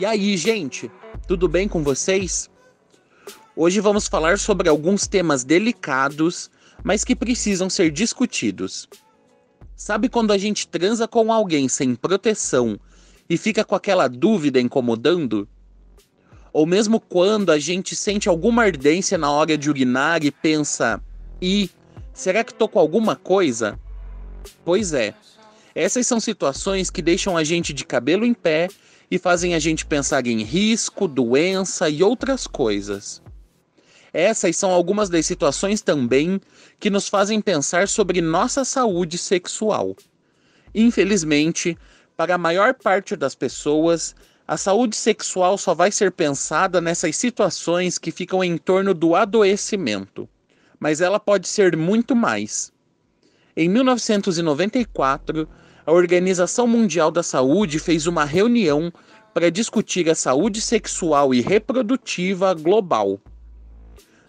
E aí, gente, tudo bem com vocês? Hoje vamos falar sobre alguns temas delicados, mas que precisam ser discutidos. Sabe quando a gente transa com alguém sem proteção e fica com aquela dúvida incomodando? Ou mesmo quando a gente sente alguma ardência na hora de urinar e pensa: "E será que tô com alguma coisa?" Pois é. Essas são situações que deixam a gente de cabelo em pé e fazem a gente pensar em risco, doença e outras coisas. Essas são algumas das situações também que nos fazem pensar sobre nossa saúde sexual. Infelizmente, para a maior parte das pessoas, a saúde sexual só vai ser pensada nessas situações que ficam em torno do adoecimento. Mas ela pode ser muito mais. Em 1994, a Organização Mundial da Saúde fez uma reunião para discutir a saúde sexual e reprodutiva global.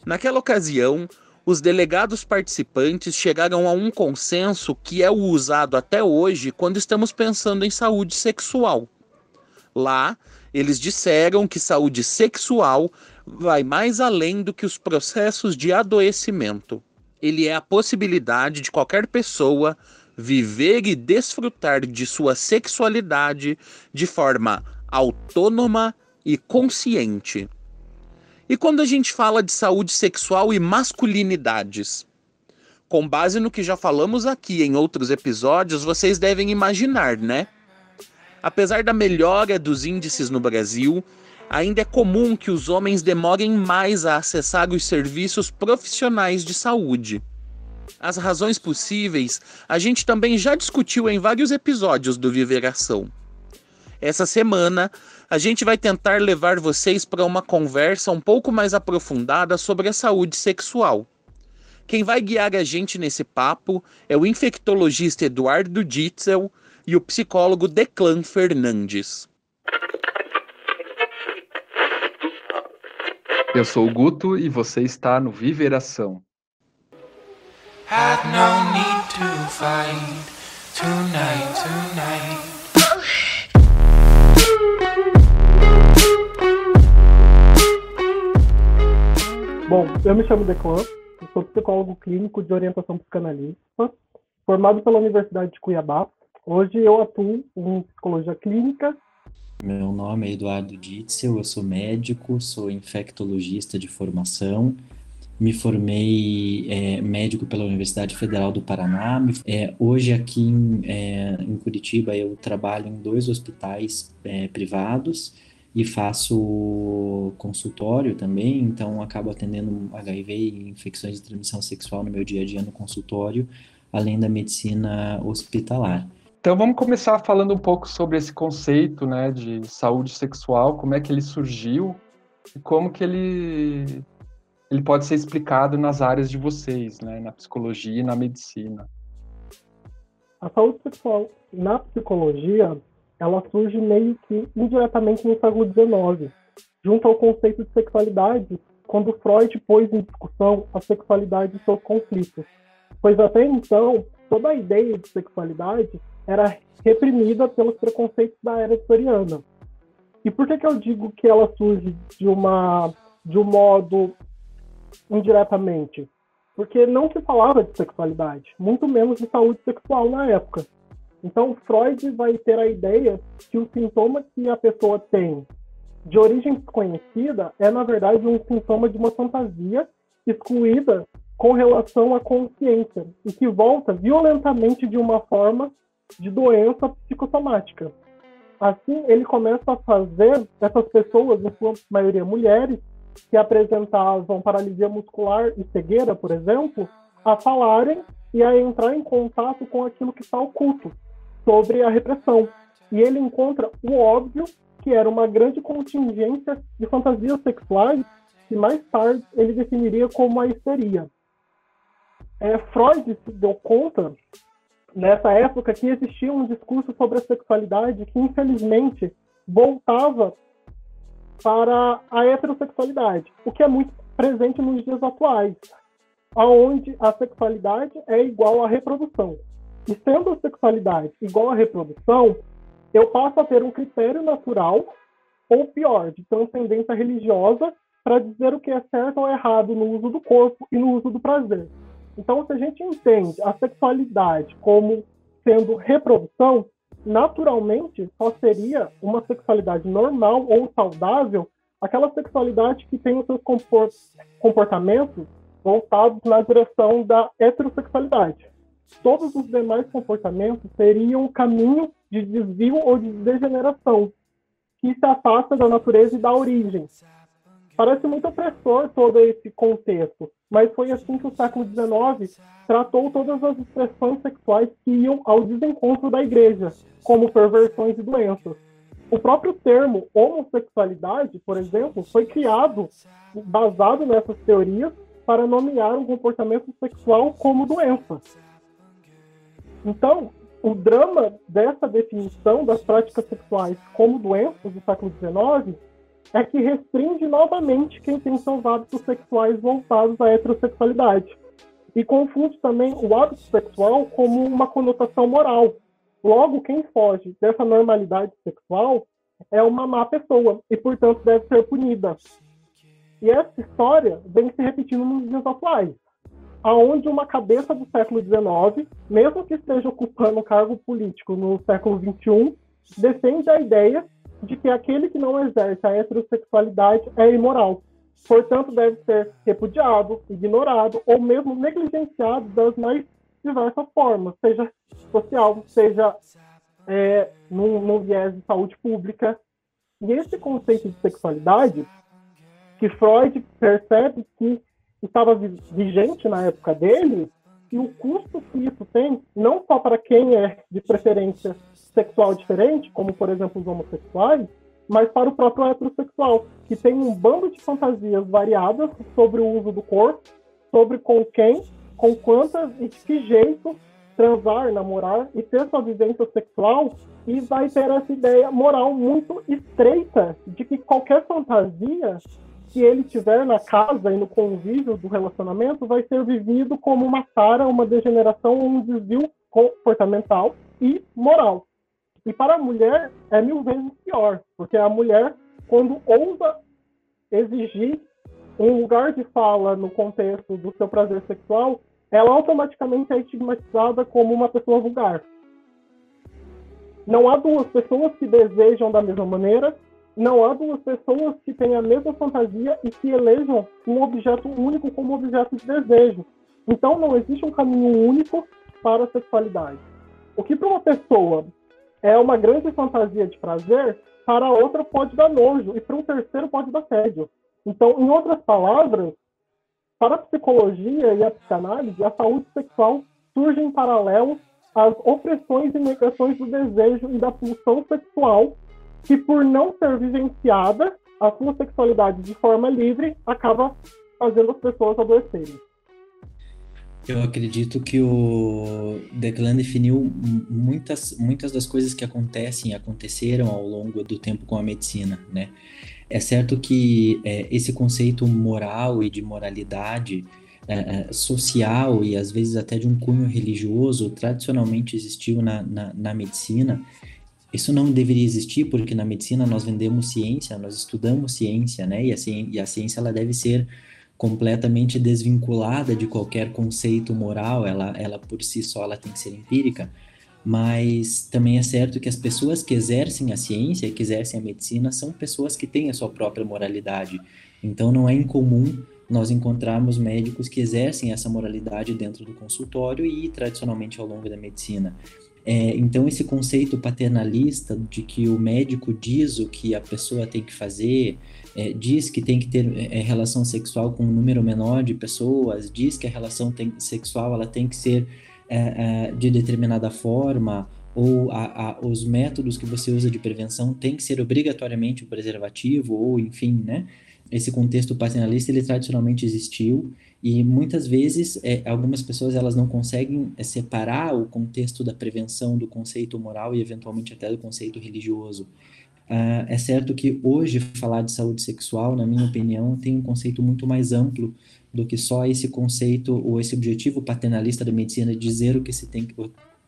Naquela ocasião, os delegados participantes chegaram a um consenso que é o usado até hoje quando estamos pensando em saúde sexual. Lá, eles disseram que saúde sexual vai mais além do que os processos de adoecimento. Ele é a possibilidade de qualquer pessoa viver e desfrutar de sua sexualidade de forma autônoma e consciente. E quando a gente fala de saúde sexual e masculinidades? Com base no que já falamos aqui em outros episódios, vocês devem imaginar, né? Apesar da melhora dos índices no Brasil, ainda é comum que os homens demorem mais a acessar os serviços profissionais de saúde. As razões possíveis a gente também já discutiu em vários episódios do Viveração. Essa semana, a gente vai tentar levar vocês para uma conversa um pouco mais aprofundada sobre a saúde sexual. Quem vai guiar a gente nesse papo é o infectologista Eduardo Ditzel e o psicólogo Declan Fernandes. Eu sou o Guto e você está no Viveração. Had no need to fight tonight, tonight. Bom, eu me chamo Declan, sou psicólogo clínico de orientação psicanalista, formado pela Universidade de Cuiabá. Hoje eu atuo em psicologia clínica. Meu nome é Eduardo Ditzel, eu sou médico, sou infectologista de formação, me formei é, médico pela Universidade Federal do Paraná. É, hoje aqui em, é, em, Curitiba eu trabalho em dois hospitais é, privados e faço consultório também, então acabo atendendo HIV e infecções de transmissão sexual no meu dia a dia no consultório, além da medicina hospitalar. Então vamos começar falando um pouco sobre esse conceito, né, de saúde sexual, como é que ele surgiu e como que ele ele pode ser explicado nas áreas de vocês, né, na psicologia e na medicina. A saúde sexual na psicologia ela surge meio que indiretamente no século XIX, junto ao conceito de sexualidade, quando Freud pôs em discussão a sexualidade e seus conflitos. Pois até então, toda a ideia de sexualidade era reprimida pelos preconceitos da era vitoriana. E por que, que eu digo que ela surge de, uma, de um modo indiretamente? Porque não se falava de sexualidade, muito menos de saúde sexual na época. Então, Freud vai ter a ideia que o sintoma que a pessoa tem de origem desconhecida é, na verdade, um sintoma de uma fantasia excluída com relação à consciência e que volta violentamente de uma forma de doença psicossomática. Assim, ele começa a fazer essas pessoas, em sua maioria mulheres, que apresentavam paralisia muscular e cegueira, por exemplo, a falarem e a entrar em contato com aquilo que está oculto, sobre a repressão. E ele encontra o óbvio, que era uma grande contingência de fantasias sexuais, que mais tarde ele definiria como a histeria. É, Freud se deu conta, nessa época, que existia um discurso sobre a sexualidade que, infelizmente, voltava para a heterossexualidade, o que é muito presente nos dias atuais, onde a sexualidade é igual à reprodução. E sendo a sexualidade igual à reprodução, eu passo a ter um critério natural ou pior, de transcendência religiosa para dizer o que é certo ou errado no uso do corpo e no uso do prazer. Então, se a gente entende a sexualidade como sendo reprodução, naturalmente só seria uma sexualidade normal ou saudável aquela sexualidade que tem os seus comportamentos voltados na direção da heterossexualidade. Todos os demais comportamentos seriam um caminho de desvio ou de degeneração, que se afasta da natureza e da origem. Parece muito opressor todo esse contexto, mas foi assim que o século XIX tratou todas as expressões sexuais que iam ao desencontro da igreja, como perversões e doenças. O próprio termo homossexualidade, por exemplo, foi criado baseado nessas teorias para nomear um comportamento sexual como doença. Então, o drama dessa definição das práticas sexuais como doenças do século XIX é que restringe novamente quem tem seus hábitos sexuais voltados à heterossexualidade e confunde também o hábito sexual como uma conotação moral. Logo, quem foge dessa normalidade sexual é uma má pessoa e, portanto, deve ser punida. E essa história vem se repetindo nos dias atuais aonde uma cabeça do século XIX, mesmo que esteja ocupando cargo político no século XXI, defende a ideia de que aquele que não exerce a heterossexualidade é imoral. Portanto, deve ser repudiado, ignorado ou mesmo negligenciado das mais diversas formas, seja social, seja é, num, num viés de saúde pública. E esse conceito de sexualidade, que Freud percebe que estava vigente na época dele e o custo que isso tem, não só para quem é de preferência sexual diferente, como por exemplo os homossexuais, mas para o próprio heterossexual, que tem um bando de fantasias variadas sobre o uso do corpo, sobre com quem, com quantas e de que jeito transar, namorar e ter sua vivência sexual, e vai ter essa ideia moral muito estreita de que qualquer fantasia que ele tiver na casa e no convívio do relacionamento vai ser vivido como uma tara, uma degeneração, um desvio comportamental e moral. E para a mulher é mil vezes pior, porque a mulher, quando ousa exigir um lugar de fala no contexto do seu prazer sexual, ela automaticamente é estigmatizada como uma pessoa vulgar. Não há duas pessoas que desejam da mesma maneira não há duas pessoas que têm a mesma fantasia e que elejam um objeto único como objeto de desejo. Então não existe um caminho único para a sexualidade. O que para uma pessoa é uma grande fantasia de prazer, para outra pode dar nojo e para um terceiro pode dar tédio. Então, em outras palavras, para a psicologia e a psicanálise, a saúde sexual surge em paralelo às opressões e negações do desejo e da pulsão sexual que por não ser vivenciada a sua sexualidade de forma livre acaba fazendo as pessoas adoecerem. Eu acredito que o Declan definiu muitas, muitas das coisas que acontecem, aconteceram ao longo do tempo com a medicina, né? É certo que é, esse conceito moral e de moralidade é, é social e às vezes até de um cunho religioso tradicionalmente existiu na, na, na medicina isso não deveria existir porque na medicina nós vendemos ciência, nós estudamos ciência, né? E a, ciência, e a ciência ela deve ser completamente desvinculada de qualquer conceito moral, ela, ela por si só ela tem que ser empírica, mas também é certo que as pessoas que exercem a ciência que exercem a medicina são pessoas que têm a sua própria moralidade. Então não é incomum nós encontrarmos médicos que exercem essa moralidade dentro do consultório e tradicionalmente ao longo da medicina. É, então, esse conceito paternalista de que o médico diz o que a pessoa tem que fazer, é, diz que tem que ter é, relação sexual com um número menor de pessoas, diz que a relação tem, sexual ela tem que ser é, é, de determinada forma, ou a, a, os métodos que você usa de prevenção tem que ser obrigatoriamente o preservativo, ou enfim, né? Esse contexto paternalista, ele tradicionalmente existiu, e muitas vezes é, algumas pessoas elas não conseguem é, separar o contexto da prevenção do conceito moral e eventualmente até do conceito religioso. Uh, é certo que hoje falar de saúde sexual, na minha opinião, tem um conceito muito mais amplo do que só esse conceito ou esse objetivo paternalista da medicina de dizer o que se tem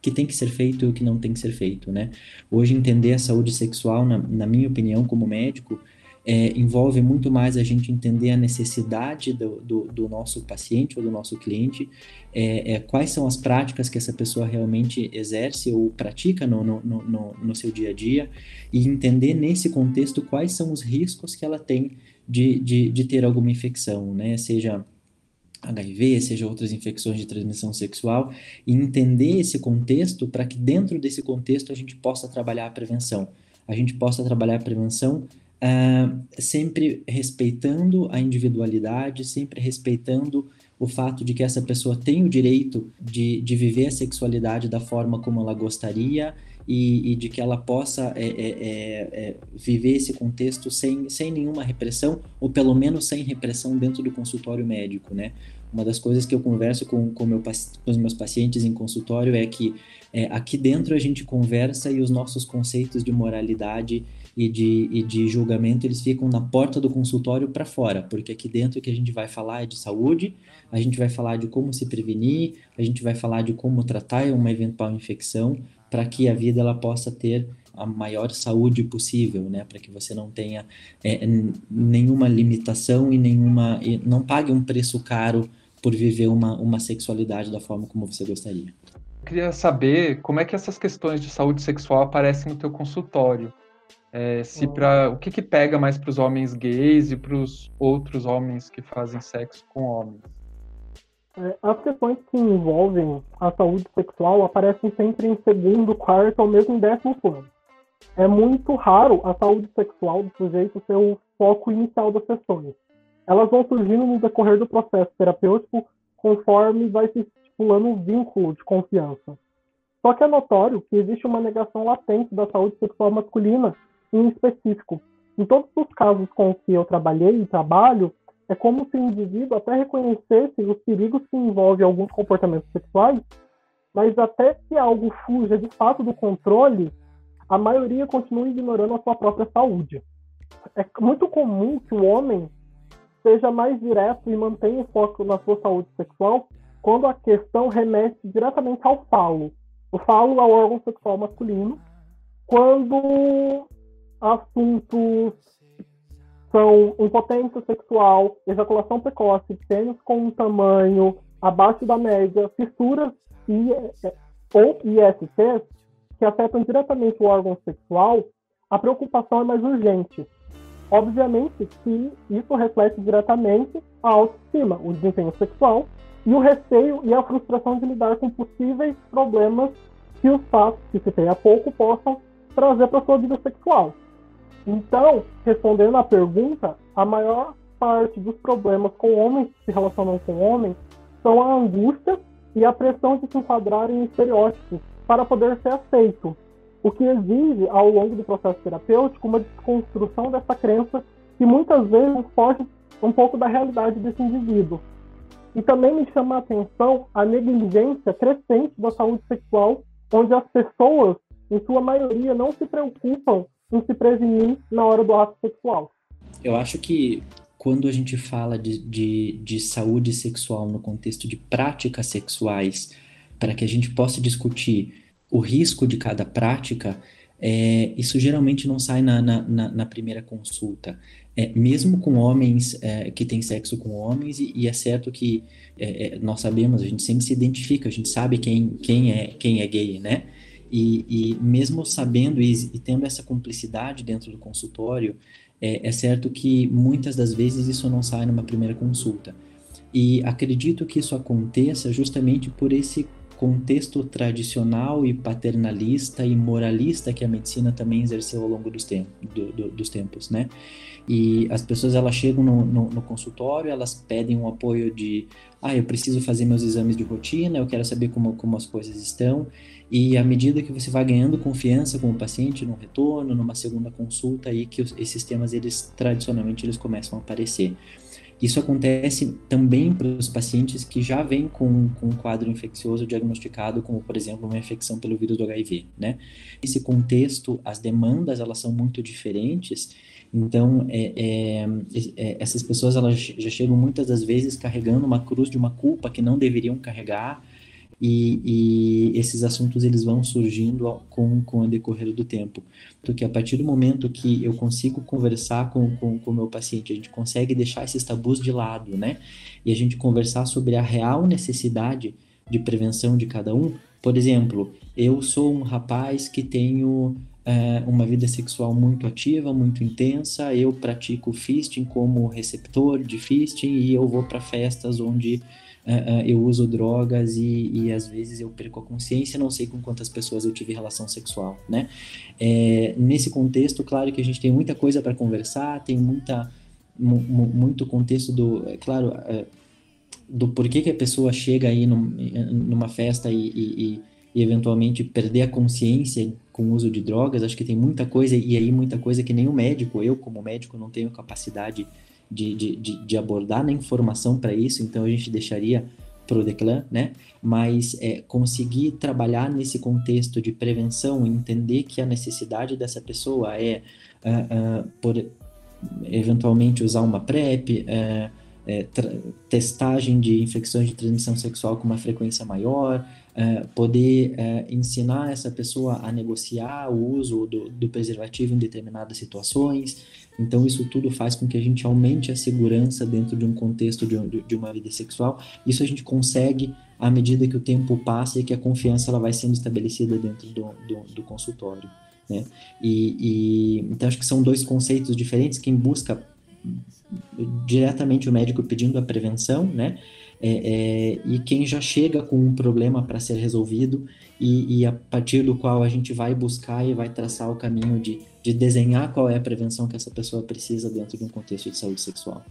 que tem que ser feito e o que não tem que ser feito, né? Hoje entender a saúde sexual, na, na minha opinião, como médico, é, envolve muito mais a gente entender a necessidade do, do, do nosso paciente ou do nosso cliente, é, é, quais são as práticas que essa pessoa realmente exerce ou pratica no, no, no, no, seu dia a dia, e entender nesse contexto quais são os riscos que ela tem de, de, de ter alguma infecção, né? Seja HIV, seja outras infecções de transmissão sexual, e entender esse contexto para que dentro desse contexto a gente possa trabalhar a prevenção. A gente possa trabalhar a prevenção uh, sempre respeitando a individualidade, sempre respeitando o fato de que essa pessoa tem o direito de, de viver a sexualidade da forma como ela gostaria e, e de que ela possa é, é, é, é viver esse contexto sem, sem nenhuma repressão, ou pelo menos sem repressão dentro do consultório médico, né? Uma das coisas que eu converso com, com, meu, com os meus pacientes em consultório é que é, aqui dentro a gente conversa e os nossos conceitos de moralidade e de, e de julgamento, eles ficam na porta do consultório para fora, porque aqui dentro que a gente vai falar é de saúde, a gente vai falar de como se prevenir, a gente vai falar de como tratar uma eventual infecção, para que a vida ela possa ter a maior saúde possível, né, para que você não tenha é, nenhuma limitação e nenhuma, e não pague um preço caro por viver uma, uma sexualidade da forma como você gostaria. Eu queria saber como é que essas questões de saúde sexual aparecem no teu consultório. É, se para o que, que pega mais para os homens gays e para os outros homens que fazem sexo com homens? É, as questões que envolvem a saúde sexual aparecem sempre em segundo, quarto ou mesmo décimo plano. É muito raro a saúde sexual do sujeito ser o foco inicial das sessões. Elas vão surgindo no decorrer do processo terapêutico conforme vai se estipulando um vínculo de confiança. Só que é notório que existe uma negação latente da saúde sexual masculina em específico. Em todos os casos com que eu trabalhei e trabalho, é como se o indivíduo até reconhecesse os perigos que envolvem alguns comportamentos sexuais, mas até que algo fuja de fato do controle, a maioria continua ignorando a sua própria saúde. É muito comum que o homem seja mais direto e mantenha o foco na sua saúde sexual quando a questão remete diretamente ao falo. O falo é o órgão sexual masculino, quando assuntos são impotência sexual, ejaculação precoce, pênis com um tamanho abaixo da média, fissuras e, ou ISTs, que afetam diretamente o órgão sexual, a preocupação é mais urgente. Obviamente que isso reflete diretamente a autoestima, o desempenho sexual e o receio e a frustração de lidar com possíveis problemas que os fatos que citei há pouco possam trazer para sua vida sexual. Então, respondendo à pergunta, a maior parte dos problemas com homens que se relacionam com homens são a angústia e a pressão de se enquadrarem em estereótipos para poder ser aceito, o que exige, ao longo do processo terapêutico, uma desconstrução dessa crença que muitas vezes foge um pouco da realidade desse indivíduo. E também me chama a atenção a negligência crescente da saúde sexual, onde as pessoas, em sua maioria, não se preocupam em se prevenir na hora do ato sexual. Eu acho que quando a gente fala de, de, de saúde sexual no contexto de práticas sexuais, para que a gente possa discutir o risco de cada prática, é, isso geralmente não sai na, na, na primeira consulta. É, mesmo com homens é, que têm sexo com homens, e, e é certo que é, é, nós sabemos, a gente sempre se identifica, a gente sabe quem, quem, é, quem é gay, né? E, e mesmo sabendo e, e, tendo essa cumplicidade dentro do consultório, é, é certo que muitas das vezes isso não sai numa primeira consulta. E acredito que isso aconteça justamente por esse contexto tradicional e paternalista e moralista que a medicina também exerceu ao longo dos, tempos, do, do, dos tempos, né? E as pessoas elas chegam no, no, no, consultório, elas pedem um apoio de, ah, eu preciso fazer meus exames de rotina, eu quero saber como, como as coisas estão, e à medida que você vai ganhando confiança com o paciente no retorno, numa segunda consulta, aí que os, esses temas, eles tradicionalmente, eles começam a aparecer. Isso acontece também para os pacientes que já vêm com, com, um quadro infeccioso diagnosticado, como, por exemplo, uma infecção pelo vírus do HIV, né? Nesse contexto, as demandas, elas são muito diferentes, então, é, é, é, essas pessoas, elas já chegam muitas das vezes carregando uma cruz de uma culpa que não deveriam carregar, e, e, esses assuntos eles vão surgindo com, com o decorrer do tempo. Porque a partir do momento que eu consigo conversar com o com, com meu paciente, a gente consegue deixar esses tabus de lado, né? E a gente conversar sobre a real necessidade de prevenção de cada um. Por exemplo, eu sou um rapaz que tenho é, uma vida sexual muito ativa, muito intensa, eu pratico fisting como receptor de fisting e eu vou para festas onde uh, eu uso drogas e, e, às vezes eu perco a consciência, não sei com quantas pessoas eu tive relação sexual, né? É, nesse contexto, claro que a gente tem muita coisa para conversar, tem muita muito contexto do, é claro, é, do porquê que a pessoa chega aí num, numa festa e, e, e, eventualmente perder a consciência com o uso de drogas, acho que tem muita coisa, e aí muita coisa que nem o médico, eu como médico não tenho capacidade de, de, de, de abordar na informação para isso, então a gente deixaria para o Declan, né? Mas é, conseguir trabalhar nesse contexto de prevenção, entender que a necessidade dessa pessoa é, uh, uh, por eventualmente usar uma PrEP, uh, é, testagem de infecções de transmissão sexual com uma frequência maior, é, poder é, ensinar essa pessoa a negociar o uso do, do, preservativo em determinadas situações. Então, isso tudo faz com que a gente aumente a segurança dentro de um contexto de, de uma vida sexual. Isso a gente consegue à medida que o tempo passa e que a confiança ela vai sendo estabelecida dentro do, do, do consultório. Né? E, e, então, acho que são dois conceitos diferentes. Quem busca diretamente o médico pedindo a prevenção, né? É, é, e quem já chega com um problema para ser resolvido e, e, a partir do qual a gente vai buscar e vai traçar o caminho de, de desenhar qual é a prevenção que essa pessoa precisa dentro de um contexto de saúde sexual.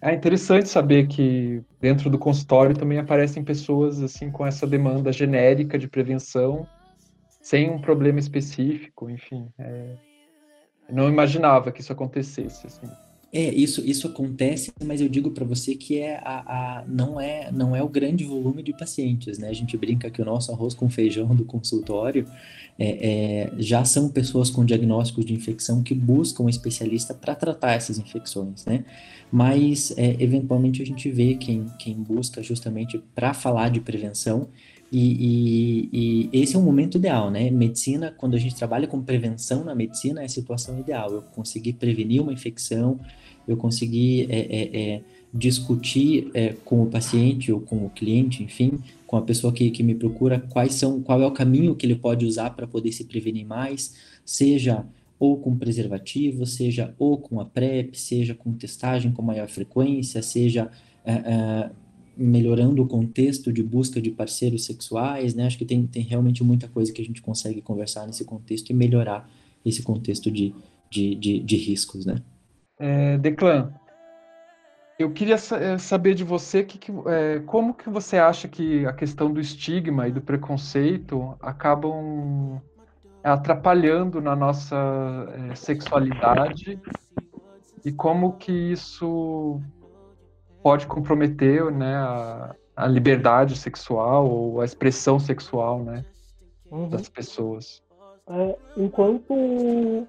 É interessante saber que dentro do consultório também aparecem pessoas assim com essa demanda genérica de prevenção, sem um problema específico, enfim. É... não imaginava que isso acontecesse. Assim. É, isso, isso acontece, mas eu digo para você que é a, a, não, é, não é o grande volume de pacientes, né? A gente brinca que o nosso arroz com feijão do consultório é, é, já são pessoas com diagnósticos de infecção que buscam um especialista para tratar essas infecções, né? Mas, é, eventualmente, a gente vê quem, quem busca justamente para falar de prevenção e, e, e, esse é um momento ideal, né? Medicina, quando a gente trabalha com prevenção na medicina, é a situação ideal. Eu conseguir prevenir uma infecção, eu conseguir é, é, é, discutir é, com o paciente ou com o cliente, enfim, com a pessoa que, que me procura, quais são, qual é o caminho que ele pode usar para poder se prevenir mais, seja ou com preservativo, seja ou com a PrEP, seja com testagem com maior frequência, seja é, melhorando o contexto de busca de parceiros sexuais, né? Acho que tem, tem realmente muita coisa que a gente consegue conversar nesse contexto e melhorar esse contexto de, de, de, de riscos, né? É, Declan, eu queria é, saber de você que, que, é, como que você acha que a questão do estigma e do preconceito acabam atrapalhando na nossa é, sexualidade e como que isso pode comprometer né, a, a liberdade sexual ou a expressão sexual né, uhum. das pessoas. É, enquanto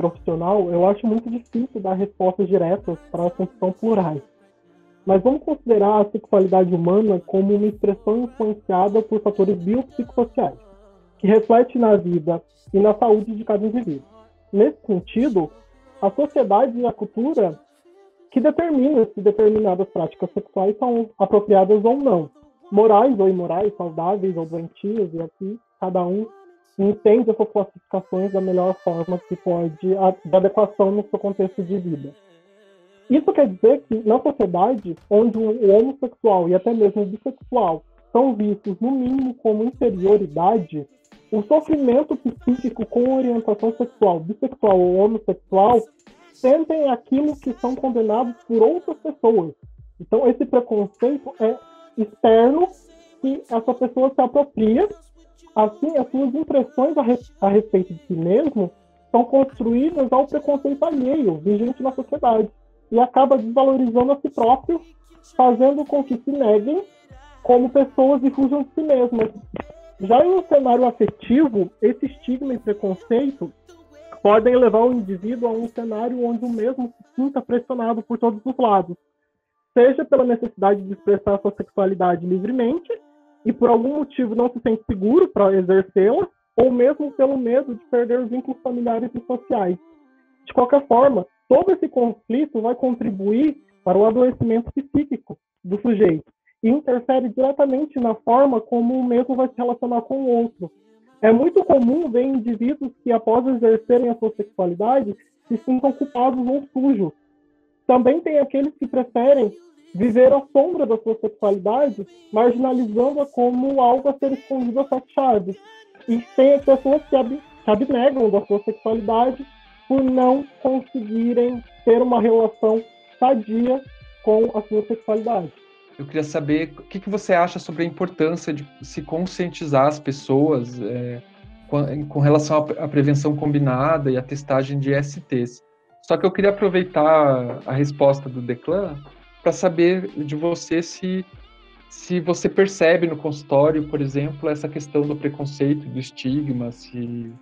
profissional, eu acho muito difícil dar respostas diretas para assuntos tão plurais. Mas vamos considerar a sexualidade humana como uma expressão influenciada por fatores biopsicossociais, que reflete na vida e na saúde de cada indivíduo. Nesse sentido, a sociedade e a cultura que determina se determinadas práticas sexuais são apropriadas ou não, morais ou imorais, saudáveis ou doentias, e aqui cada um entende essas classificações da melhor forma que pode, de adequação no seu contexto de vida. Isso quer dizer que, na sociedade, onde o homossexual e até mesmo o bissexual são vistos, no mínimo, como inferioridade, o sofrimento psíquico com orientação sexual, bissexual ou homossexual sentem aquilo que são condenados por outras pessoas. Então, esse preconceito é externo que essa pessoa se apropria. Assim, as suas impressões a, a respeito de si mesmo são construídas ao preconceito alheio, vigente na sociedade, e acaba desvalorizando a si próprio, fazendo com que se neguem como pessoas e fujam de si mesmas. Já em um cenário afetivo, esse estigma e preconceito podem levar o indivíduo a um cenário onde o mesmo se sinta pressionado por todos os lados, seja pela necessidade de expressar sua sexualidade livremente, e por algum motivo não se sente seguro para exercê-la, ou mesmo pelo medo de perder os vínculos familiares e sociais. De qualquer forma, todo esse conflito vai contribuir para o adoecimento psíquico do sujeito e interfere diretamente na forma como o mesmo vai se relacionar com o outro. É muito comum ver indivíduos que, após exercerem a sua sexualidade, se sintam culpados ou sujos. Também tem aqueles que preferem viver à sombra da sua sexualidade, marginalizando-a como algo a ser escondido a sete chaves. E tem as pessoas que, ab que abnegam da sua sexualidade por não conseguirem ter uma relação sadia com a sua sexualidade. Eu queria saber o que, que você acha sobre a importância de se conscientizar as pessoas é, com, com, relação à prevenção combinada e à testagem de STs. Só que eu queria aproveitar a resposta do Declan para saber de você se, se você percebe no consultório, por exemplo, essa questão do preconceito, do estigma, se,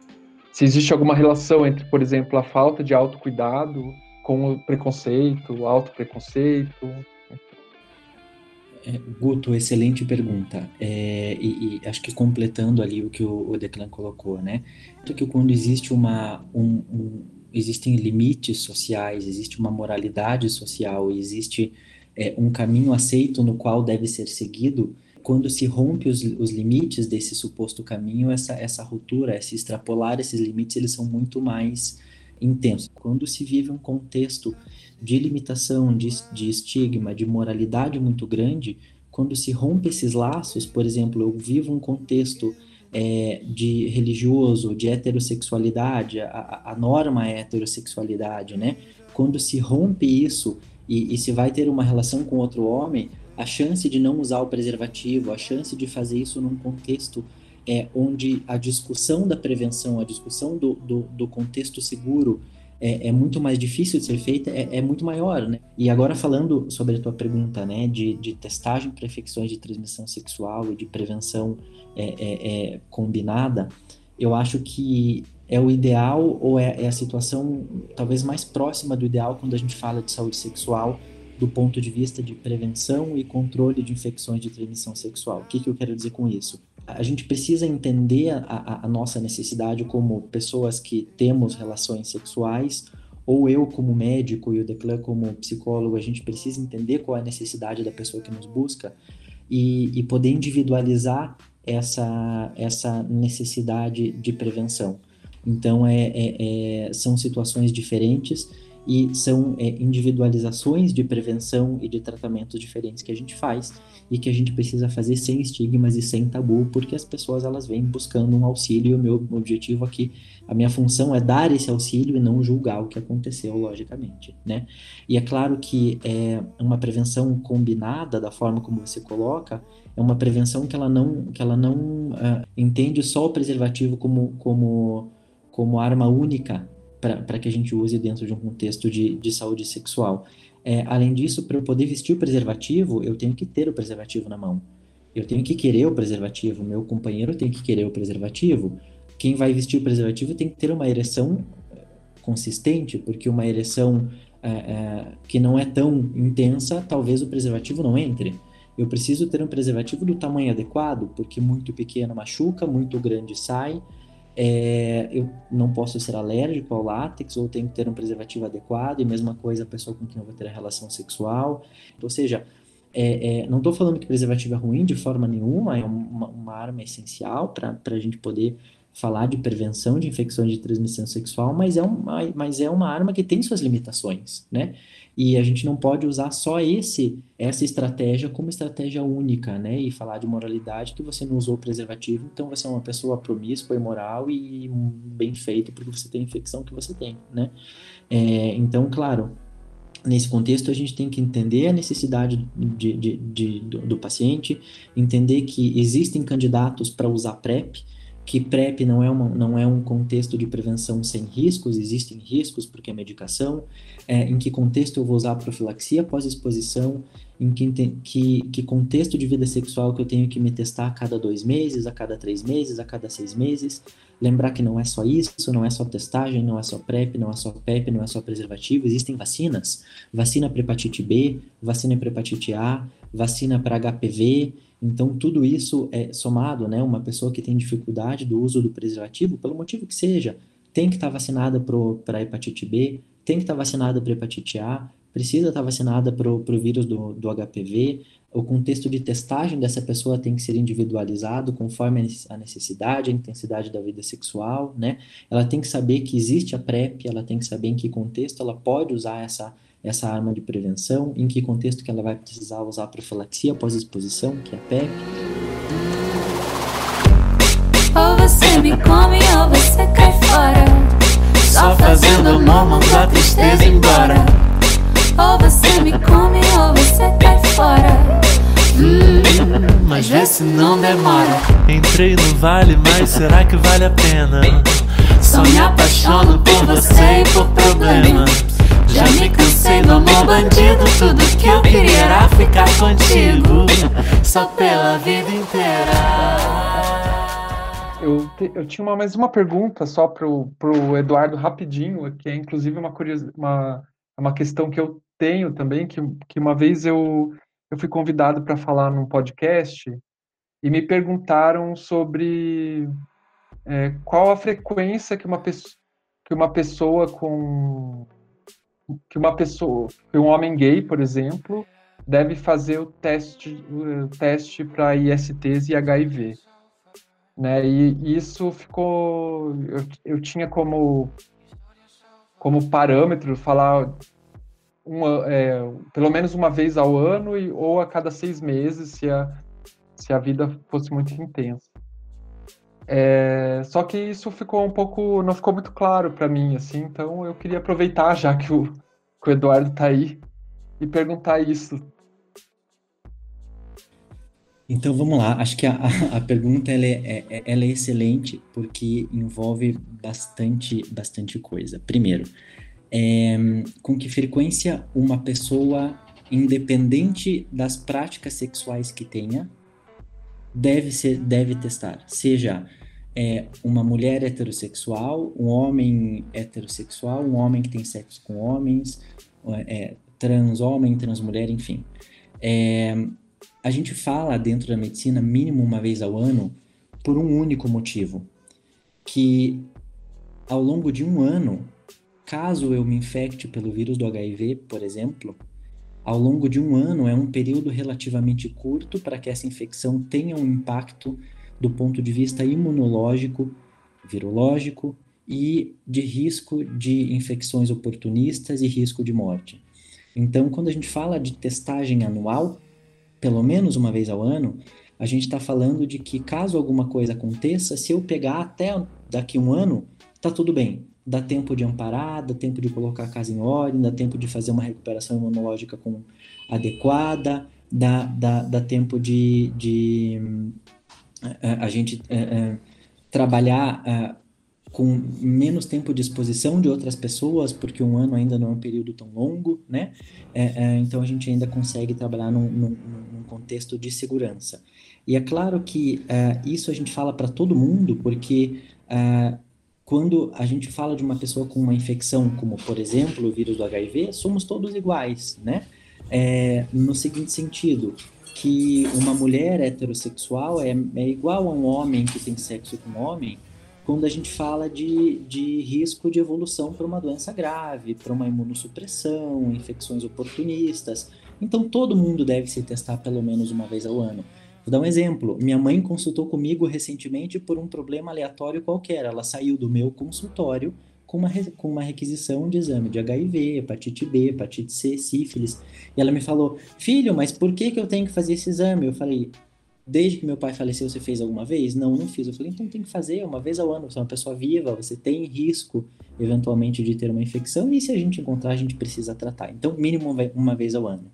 se existe alguma relação entre, por exemplo, a falta de autocuidado com o preconceito, o autopreconceito. É, Guto, excelente pergunta. É, e, e, acho que completando ali o que o, o Declan colocou, né? Que quando existe uma, um, um, existem limites sociais, existe uma moralidade social, existe é, um caminho aceito no qual deve ser seguido, quando se rompe os, os limites desse suposto caminho, essa, essa ruptura, esse extrapolar esses limites, eles são muito mais intensos. Quando se vive um contexto de limitação, de, de estigma, de moralidade muito grande, quando se rompe esses laços, por exemplo, eu vivo um contexto é, de religioso, de heterossexualidade, a, a norma é heterossexualidade, né? Quando se rompe isso e, e se vai ter uma relação com outro homem, a chance de não usar o preservativo, a chance de fazer isso num contexto é, onde a discussão da prevenção, a discussão do, do, do contexto seguro é, é, muito mais difícil de ser feita, é, é, muito maior, né? E agora falando sobre a tua pergunta, né, de, de testagem para infecções de transmissão sexual e de prevenção é, é, é combinada, eu acho que é o ideal ou é, é, a situação talvez mais próxima do ideal quando a gente fala de saúde sexual do ponto de vista de prevenção e controle de infecções de transmissão sexual. O que, que eu quero dizer com isso? A gente precisa entender a, a, nossa necessidade como pessoas que temos relações sexuais, ou eu como médico e o Declan como psicólogo, a gente precisa entender qual é a necessidade da pessoa que nos busca e, e poder individualizar essa, essa necessidade de prevenção. Então, é, é, é, são situações diferentes e são é, individualizações de prevenção e de tratamentos diferentes que a gente faz e que a gente precisa fazer sem estigmas e sem tabu, porque as pessoas elas vêm buscando um auxílio e o meu objetivo aqui, a minha função é dar esse auxílio e não julgar o que aconteceu, logicamente, né? E é claro que é uma prevenção combinada da forma como você coloca, é uma prevenção que ela não, que ela não uh, entende só o preservativo como, como como arma única para que a gente use dentro de um contexto de, de saúde sexual. É, além disso, para eu poder vestir o preservativo, eu tenho que ter o preservativo na mão. Eu tenho que querer o preservativo, meu companheiro tem que querer o preservativo. Quem vai vestir o preservativo tem que ter uma ereção é, consistente, porque uma ereção é, é, que não é tão intensa, talvez o preservativo não entre. Eu preciso ter um preservativo do tamanho adequado, porque muito pequeno machuca, muito grande sai é, eu não posso ser alérgico ao látex ou tenho que ter um preservativo adequado, e mesma coisa a pessoa com quem eu vou ter a relação sexual. Ou seja, é, é, não estou falando que preservativo é ruim de forma nenhuma, é uma, uma arma essencial para a gente poder falar de prevenção de infecções de transmissão sexual, mas é, uma, mas é uma arma que tem suas limitações, né? E a gente não pode usar só esse essa estratégia como estratégia única, né? E falar de moralidade que você não usou preservativo, então você é uma pessoa promíscua, imoral e bem feito porque você tem a infecção que você tem, né? É, então, claro, nesse contexto a gente tem que entender a necessidade de, de, de do, do paciente, entender que existem candidatos para usar PrEP, que PrEP não é, uma, não é um contexto de prevenção sem riscos, existem riscos porque é medicação, é, em que contexto eu vou usar profilaxia após exposição, em que, que, que contexto de vida sexual que eu tenho que me testar a cada dois meses, a cada três meses, a cada seis meses. Lembrar que não é só isso, não é só testagem, não é só PrEP, não é só PEP, não é só preservativo, existem vacinas. Vacina para hepatite B, vacina para hepatite A, vacina para HPV. Então, tudo isso é somado, né? Uma pessoa que tem dificuldade do uso do preservativo, pelo motivo que seja, tem que estar tá vacinada para hepatite B, tem que estar tá vacinada para hepatite A, precisa estar vacinada para o vírus do, do HPV, o contexto de testagem dessa pessoa tem que ser individualizado conforme a necessidade, a intensidade da vida sexual, né? Ela tem que saber que existe a PrEP, ela tem que saber em que contexto ela pode usar essa, essa arma de prevenção, em que contexto que ela vai precisar usar a profilaxia após exposição, que é a PEP. Ou você me come ou você cai fora Só fazendo amor, manda a tristeza embora ou você me come ou você cai fora. Hum, mas vê se não demora. Entrei no vale, mas será que vale a pena? Só me apaixono por você e por problema. Já me cansei do amor bandido. Tudo que eu queria era ficar contigo. Só pela vida inteira. Eu, te, eu tinha uma, mais uma pergunta só pro, pro Eduardo rapidinho, que é inclusive uma, uma, uma questão que eu tenho também, que, que uma vez eu, eu fui convidado para falar num podcast e me perguntaram sobre é, qual a frequência que uma que uma pessoa com que uma pessoa que um homem gay por exemplo deve fazer o teste o teste para ISTs e HIV né e isso ficou eu, eu tinha como como parâmetro falar uma, é, pelo menos uma vez ao ano e, ou a cada seis meses, se a, se a vida fosse muito intensa. É, só que isso ficou um pouco, não ficou muito claro para mim, assim, então eu queria aproveitar já que o, que o Eduardo está aí e perguntar isso. Então vamos lá, acho que a, a pergunta ela é, é, ela é excelente porque envolve bastante, bastante coisa. Primeiro, é, com que frequência uma pessoa, independente das práticas sexuais que tenha, deve ser, deve testar, seja é, uma mulher heterossexual, um homem heterossexual, um homem que tem sexo com homens, é, trans homem, trans mulher, enfim. É, a gente fala dentro da medicina mínimo uma vez ao ano por um único motivo, que ao longo de um ano Caso eu me infecte pelo vírus do HIV, por exemplo, ao longo de um ano é um período relativamente curto para que essa infecção tenha um impacto do ponto de vista imunológico, virológico e de risco de infecções oportunistas e risco de morte. Então, quando a gente fala de testagem anual, pelo menos uma vez ao ano, a gente está falando de que caso alguma coisa aconteça, se eu pegar até daqui um ano, tá tudo bem dá tempo de amparar, dá tempo de colocar a casa em ordem, dá tempo de fazer uma recuperação imunológica com, adequada, dá, dá, dá tempo de, de a, gente é, é, trabalhar é, com menos tempo de exposição de outras pessoas, porque um ano ainda não é um período tão longo, né? então a gente ainda consegue trabalhar num, num, num contexto de segurança. E é claro que isso a gente fala para todo mundo, porque quando a gente fala de uma pessoa com uma infecção, como por exemplo o vírus do HIV, somos todos iguais, né? É, no seguinte sentido, que uma mulher heterossexual é, é igual a um homem que tem sexo com um homem, quando a gente fala de, de risco de evolução para uma doença grave, para uma imunossupressão, infecções oportunistas. Então todo mundo deve se testar pelo menos uma vez ao ano. Vou dar um exemplo. Minha mãe consultou comigo recentemente por um problema aleatório qualquer. Ela saiu do meu consultório com uma, com uma requisição de exame de HIV, hepatite B, hepatite C, sífilis. E ela me falou: Filho, mas por que, que eu tenho que fazer esse exame? Eu falei: Desde que meu pai faleceu, você fez alguma vez? Não, não fiz. Eu falei: Então tem que fazer uma vez ao ano. Você é uma pessoa viva, você tem risco, eventualmente, de ter uma infecção. E se a gente encontrar, a gente precisa tratar. Então, mínimo uma vez ao ano.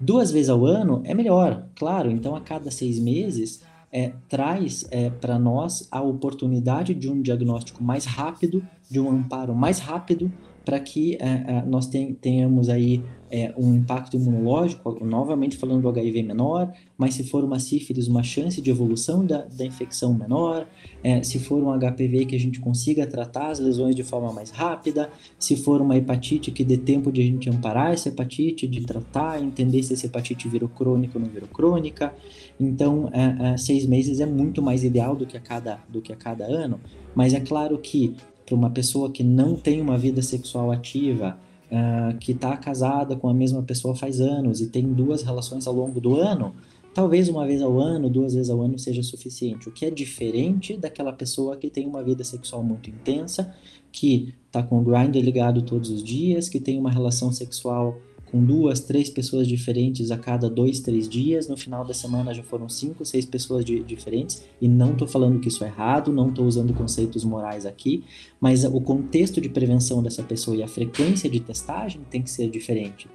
Duas vezes ao ano é melhor, claro. Então, a cada seis meses, é, traz é, para nós a oportunidade de um diagnóstico mais rápido, de um amparo mais rápido, para que é, é nós tenhamos aí é, um impacto imunológico, novamente falando do HIV menor, mas se for uma sífilis, uma chance de evolução da, da infecção menor, é, se for um HPV que a gente consiga tratar as lesões de forma mais rápida, se for uma hepatite que dê tempo de a gente amparar essa hepatite, de tratar, entender se essa hepatite virou crônica ou não virou crônica. Então, é, é, seis meses é muito mais ideal do que a cada, do que a cada ano, mas é claro que para uma pessoa que não tem uma vida sexual ativa, uh, que está casada com a mesma pessoa faz anos e tem duas relações ao longo do ano, talvez uma vez ao ano, duas vezes ao ano seja suficiente. O que é diferente daquela pessoa que tem uma vida sexual muito intensa, que está com o grinder ligado todos os dias, que tem uma relação sexual com duas, três pessoas diferentes a cada dois, três dias. No final da semana já foram cinco, seis pessoas de, diferentes. E não estou falando que isso é errado, não estou usando conceitos morais aqui, mas o contexto de prevenção dessa pessoa e a frequência de testagem tem que ser diferente.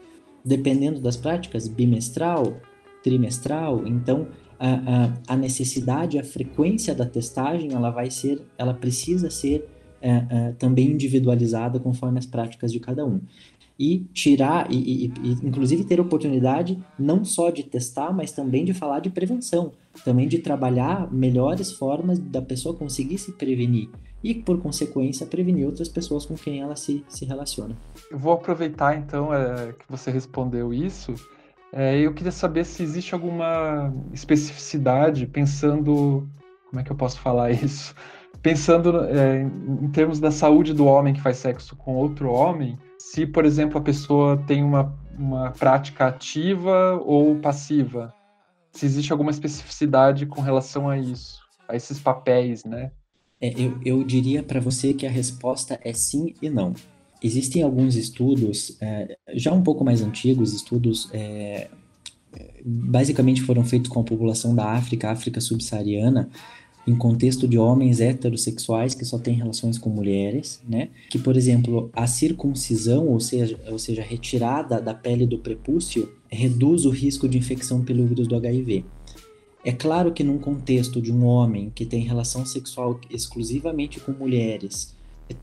Dependendo das práticas, bimestral, trimestral, então a, a, a necessidade, a frequência da testagem, ela vai ser, ela precisa ser é, é, também individualizada conforme as práticas de cada um e tirar, e, e, e, inclusive ter oportunidade não só de testar, mas também de falar de prevenção, também de trabalhar melhores formas da pessoa conseguir se prevenir e, por consequência, prevenir outras pessoas com quem ela se, se relaciona. Eu vou aproveitar, então, é, que você respondeu isso. É, eu queria saber se existe alguma especificidade, pensando. Como é que eu posso falar isso? Pensando é, em termos da saúde do homem que faz sexo com outro homem, se, por exemplo, a pessoa tem uma, uma prática ativa ou passiva, se existe alguma especificidade com relação a isso, a esses papéis, né? É, eu, eu diria para você que a resposta é sim e não. Existem alguns estudos, é, já um pouco mais antigos, estudos é, basicamente foram feitos com a população da África, África subsaariana, em contexto de homens heterossexuais que só têm relações com mulheres, né? Que, por exemplo, a circuncisão, ou seja, ou seja, retirada da pele do prepúcio, reduz o risco de infecção pelo vírus do HIV. É claro que num contexto de um homem que tem relação sexual exclusivamente com mulheres,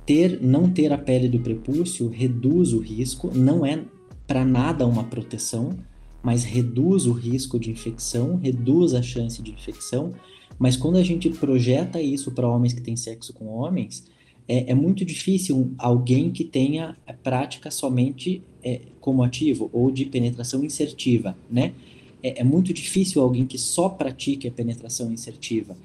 ter não ter a pele do prepúcio reduz o risco, não é para nada uma proteção, mas reduz o risco de infecção, reduz a chance de infecção, mas quando a gente projeta isso para homens que têm sexo com homens, é, é muito difícil alguém que tenha prática somente é, como ativo ou de penetração insertiva, né? É, é, muito difícil alguém que só pratique a penetração insertiva.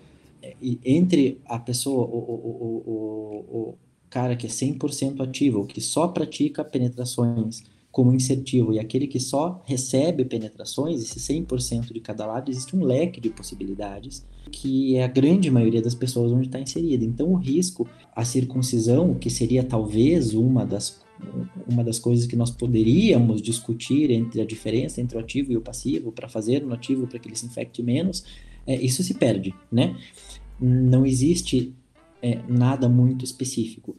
É, e entre a pessoa, o, o, o, o cara que é 100% ativo, que só pratica penetrações como insertivo e aquele que só recebe penetrações, esse 100% de cada lado, existe um leque de possibilidades que é a grande maioria das pessoas onde está inserida. Então, o risco, a circuncisão, que seria talvez uma das, uma das coisas que nós poderíamos discutir entre a diferença entre o ativo e o passivo, para fazer no ativo para que ele se infecte menos, é, isso se perde, né? Não existe é, nada muito específico.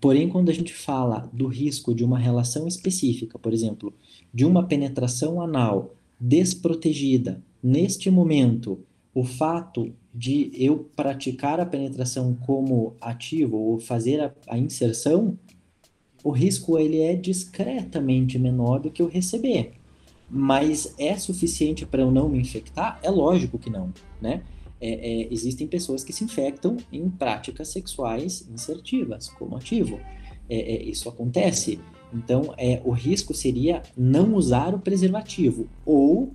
Porém, quando a gente fala do risco de uma relação específica, por exemplo, de uma penetração anal desprotegida, neste momento, o fato de eu praticar a penetração como ativo ou fazer a, a inserção, o risco ele é discretamente menor do que eu receber. Mas é suficiente para eu não me infectar? É lógico que não, né? É, é, existem pessoas que se infectam em práticas sexuais insertivas, como ativo. É, é isso acontece. Então, é, o risco seria não usar o preservativo ou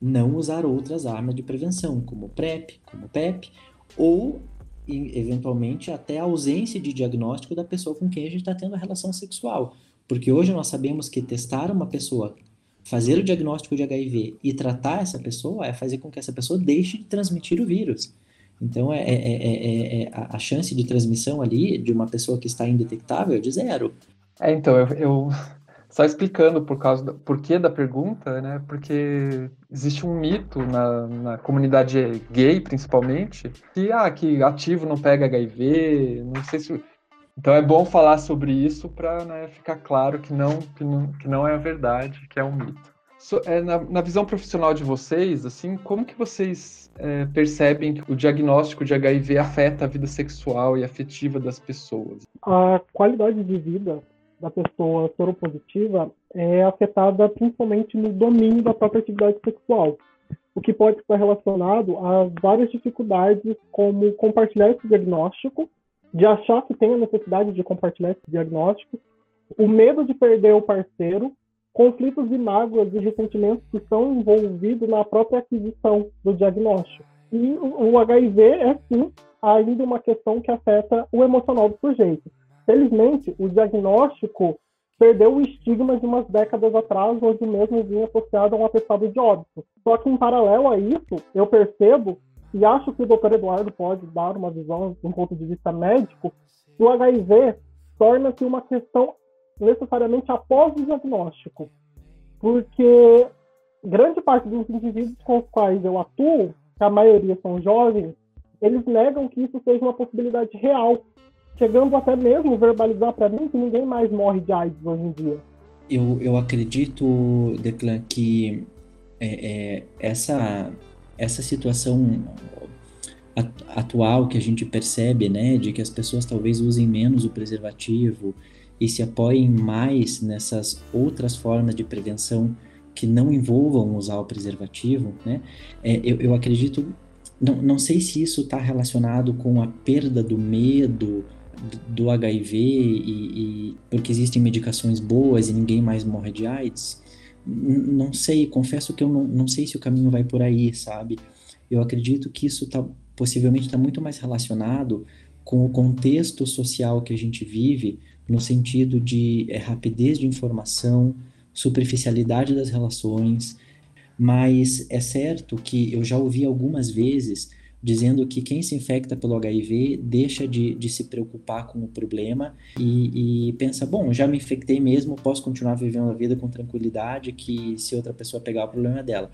não usar outras armas de prevenção, como PrEP, como PEP, ou eventualmente até a ausência de diagnóstico da pessoa com quem a gente está tendo a relação sexual. Porque hoje nós sabemos que testar uma pessoa, fazer o diagnóstico de HIV e tratar essa pessoa é fazer com que essa pessoa deixe de transmitir o vírus. Então, é, é, é, é a chance de transmissão ali de uma pessoa que está indetectável é de zero. É, então, eu, eu só explicando por causa do porquê da pergunta, né? Porque existe um mito na, na comunidade gay, principalmente, que ah, que ativo não pega HIV, não sei se então é bom falar sobre isso para né, ficar claro que não, que não que não é a verdade, que é um mito. So, é, na, na, visão profissional de vocês, assim, como que vocês é, percebem que o diagnóstico de HIV afeta a vida sexual e afetiva das pessoas? A qualidade de vida da pessoa soropositiva é afetada principalmente no domínio da própria atividade sexual, o que pode estar relacionado a várias dificuldades, como compartilhar esse diagnóstico, de achar que tem a necessidade de compartilhar esse diagnóstico, o medo de perder o parceiro, conflitos e mágoas e ressentimentos que estão envolvidos na própria aquisição do diagnóstico. E o HIV é, sim, ainda uma questão que afeta o emocional do sujeito. Felizmente, o diagnóstico perdeu o estigma de umas décadas atrás, onde mesmo vinha associado a um atestado de óbito. Só que, em paralelo a isso, eu percebo, e acho que o doutor Eduardo pode dar uma visão de um ponto de vista médico, o HIV torna-se uma questão necessariamente após o diagnóstico. Porque grande parte dos indivíduos com os quais eu atuo, que a maioria são jovens, eles negam que isso seja uma possibilidade real, chegando até mesmo verbalizar para mim que ninguém mais morre de AIDS hoje em dia. Eu, eu acredito, Declan, que é, é, essa, essa situação atual que a gente percebe, né, de que as pessoas talvez usem menos o preservativo e se apoiem mais nessas outras formas de prevenção que não envolvam usar o preservativo, né, é, eu, eu acredito não, não sei se isso está relacionado com a perda do medo do HIV e, e, porque existem medicações boas e ninguém mais morre de AIDS. Não sei, confesso que eu não, não sei se o caminho vai por aí, sabe? Eu acredito que isso tá, possivelmente está muito mais relacionado com o contexto social que a gente vive, no sentido de é, rapidez de informação, superficialidade das relações, mas é certo que eu já ouvi algumas vezes dizendo que quem se infecta pelo HIV deixa de, de se preocupar com o problema e, e, pensa, bom, já me infectei mesmo, posso continuar vivendo a vida com tranquilidade, que se outra pessoa pegar o problema é dela.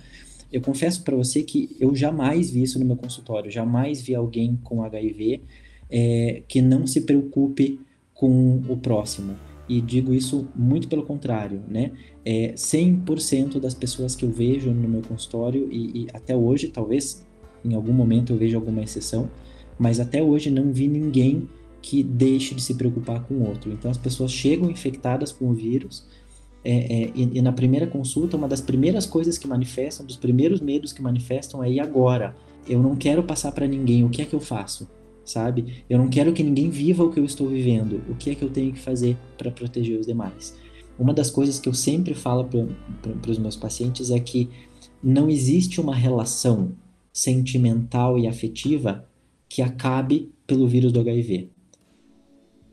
Eu confesso para você que eu jamais vi isso no meu consultório, jamais vi alguém com HIV é, que não se preocupe com o próximo e digo isso muito pelo contrário, né? É 100% das pessoas que eu vejo no meu consultório e, e, até hoje, talvez em algum momento eu veja alguma exceção, mas até hoje não vi ninguém que deixe de se preocupar com o outro. Então as pessoas chegam infectadas com o vírus é, é, e, e, na primeira consulta, uma das primeiras coisas que manifestam, dos primeiros medos que manifestam é e agora? Eu não quero passar para ninguém, o que é que eu faço? sabe? Eu não quero que ninguém viva o que eu estou vivendo. O que é que eu tenho que fazer para proteger os demais? Uma das coisas que eu sempre falo para os meus pacientes é que não existe uma relação sentimental e afetiva que acabe pelo vírus do HIV.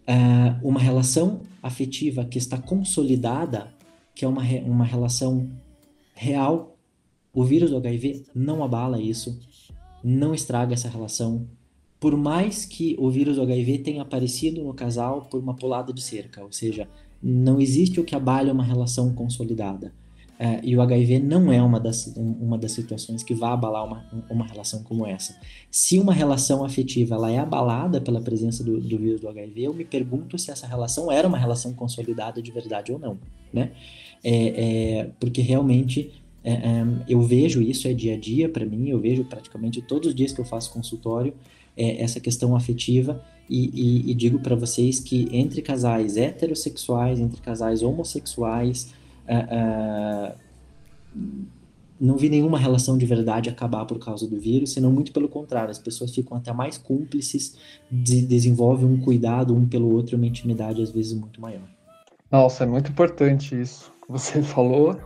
Ah, uma relação afetiva que está consolidada, que é uma, uma relação real, o vírus do HIV não abala isso, não estraga essa relação, por mais que o vírus do HIV tenha aparecido no casal por uma pulada de cerca, ou seja, não existe o que abale uma relação consolidada. É, e o HIV não é uma das, uma das situações que vai abalar uma, uma relação como essa. Se uma relação afetiva ela é abalada pela presença do, do vírus do HIV, eu me pergunto se essa relação era uma relação consolidada de verdade ou não, né? É, é, porque realmente é, é, eu vejo isso é dia a dia para mim, eu vejo praticamente todos os dias que eu faço consultório, é, essa questão afetiva e, e, e digo para vocês que entre casais heterossexuais, entre casais homossexuais, uh, uh, não vi nenhuma relação de verdade acabar por causa do vírus, senão muito pelo contrário, as pessoas ficam até mais cúmplices, de, desenvolvem um cuidado um pelo outro, uma intimidade às vezes muito maior. Nossa, é muito importante isso que você falou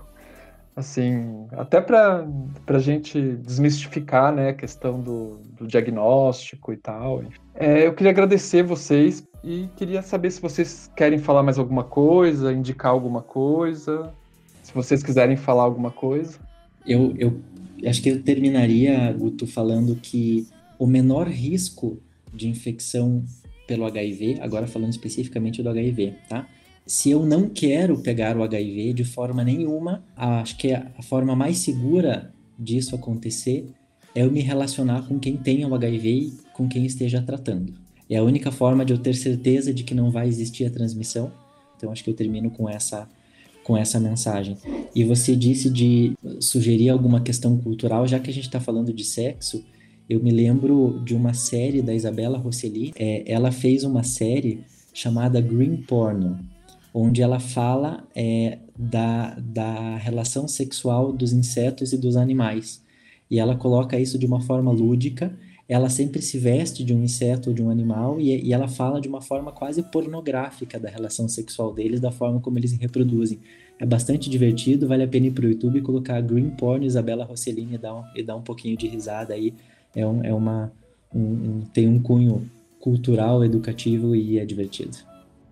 assim, até para a gente desmistificar né, a questão do, do diagnóstico e tal. É, eu queria agradecer vocês e queria saber se vocês querem falar mais alguma coisa, indicar alguma coisa, se vocês quiserem falar alguma coisa. Eu, eu acho que eu terminaria, Guto, falando que o menor risco de infecção pelo HIV, agora falando especificamente do HIV, tá? se eu não quero pegar o HIV de forma nenhuma, acho que a forma mais segura disso acontecer é eu me relacionar com quem tenha o HIV e com quem esteja tratando. É a única forma de eu ter certeza de que não vai existir a transmissão. Então acho que eu termino com essa com essa mensagem. E você disse de sugerir alguma questão cultural, já que a gente está falando de sexo, eu me lembro de uma série da Isabela Rosselli. É, ela fez uma série chamada Green Porno, onde ela fala é, da, da relação sexual dos insetos e dos animais. E ela coloca isso de uma forma lúdica. Ela sempre se veste de um inseto ou de um animal e, e ela fala de uma forma quase pornográfica da relação sexual deles, da forma como eles se reproduzem. É bastante divertido, vale a pena ir para o YouTube e colocar Green Porn Isabela Rossellini e dar um, e dar um pouquinho de risada aí. É, um, é uma. Um, um, tem um cunho cultural, educativo e é divertido.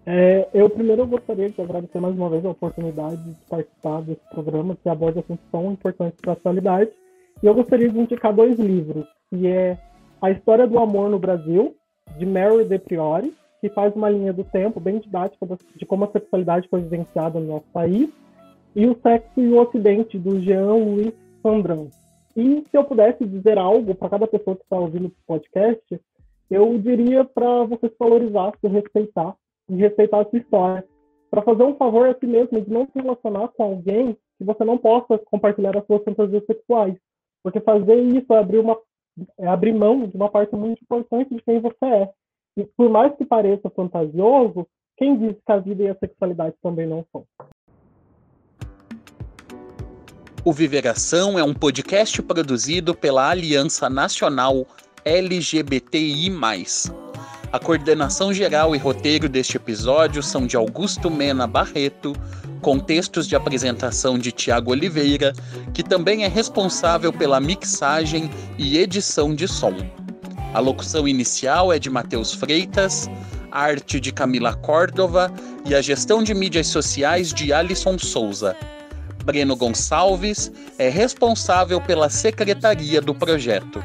É, eu primeiro gostaria de agradecer mais uma vez a oportunidade de participar desse programa que aborda assuntos tão importantes para a atualidade. E eu gostaria de indicar dois livros, que é A História do Amor no Brasil, de Mary De Priori, que faz uma linha do tempo bem didática de como a sexualidade foi vivenciada no nosso país, e O Sexo e o Ocidente, do Jean-Louis Sandran. E se eu pudesse dizer algo para cada pessoa que está ouvindo o podcast, eu diria para você se valorizar, se respeitar e respeitar a sua história. Para fazer um favor a si mesmo de não se relacionar com alguém que você não possa compartilhar as suas fantasias sexuais. Porque fazer isso é abrir, uma, é abrir mão de uma parte muito importante de quem você é. E por mais que pareça fantasioso, quem diz que a vida e a sexualidade também não são? O Viveração é um podcast produzido pela Aliança Nacional LGBTI. A coordenação geral e roteiro deste episódio são de Augusto Mena Barreto, com textos de apresentação de Tiago Oliveira, que também é responsável pela mixagem e edição de som. A locução inicial é de Matheus Freitas, arte de Camila Córdova e a gestão de mídias sociais de Alisson Souza. Breno Gonçalves é responsável pela secretaria do projeto.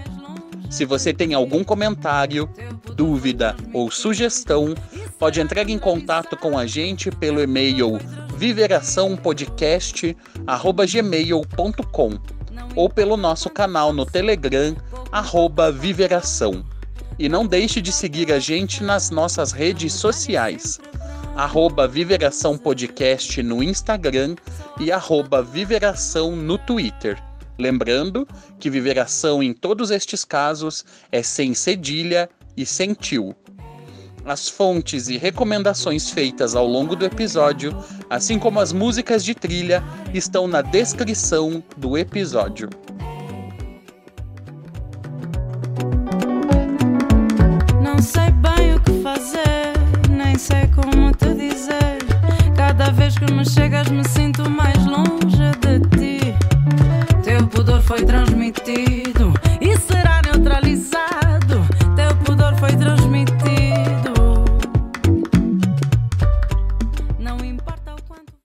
Se você tem algum comentário, dúvida ou sugestão, pode entrar em contato com a gente pelo e-mail viveraçãopodcast@gmail.com ou pelo nosso canal no Telegram @viveração. E não deixe de seguir a gente nas nossas redes sociais arroba Viveração Podcast no Instagram e arroba Viveração no Twitter. Lembrando que viveração em todos estes casos é sem cedilha e sem tio. As fontes e recomendações feitas ao longo do episódio, assim como as músicas de trilha, estão na descrição do episódio. Não sei bem o que fazer, nem sei como te dizer. Cada vez que me chegas, me sinto mais longe de ti. Teu pudor foi transmitido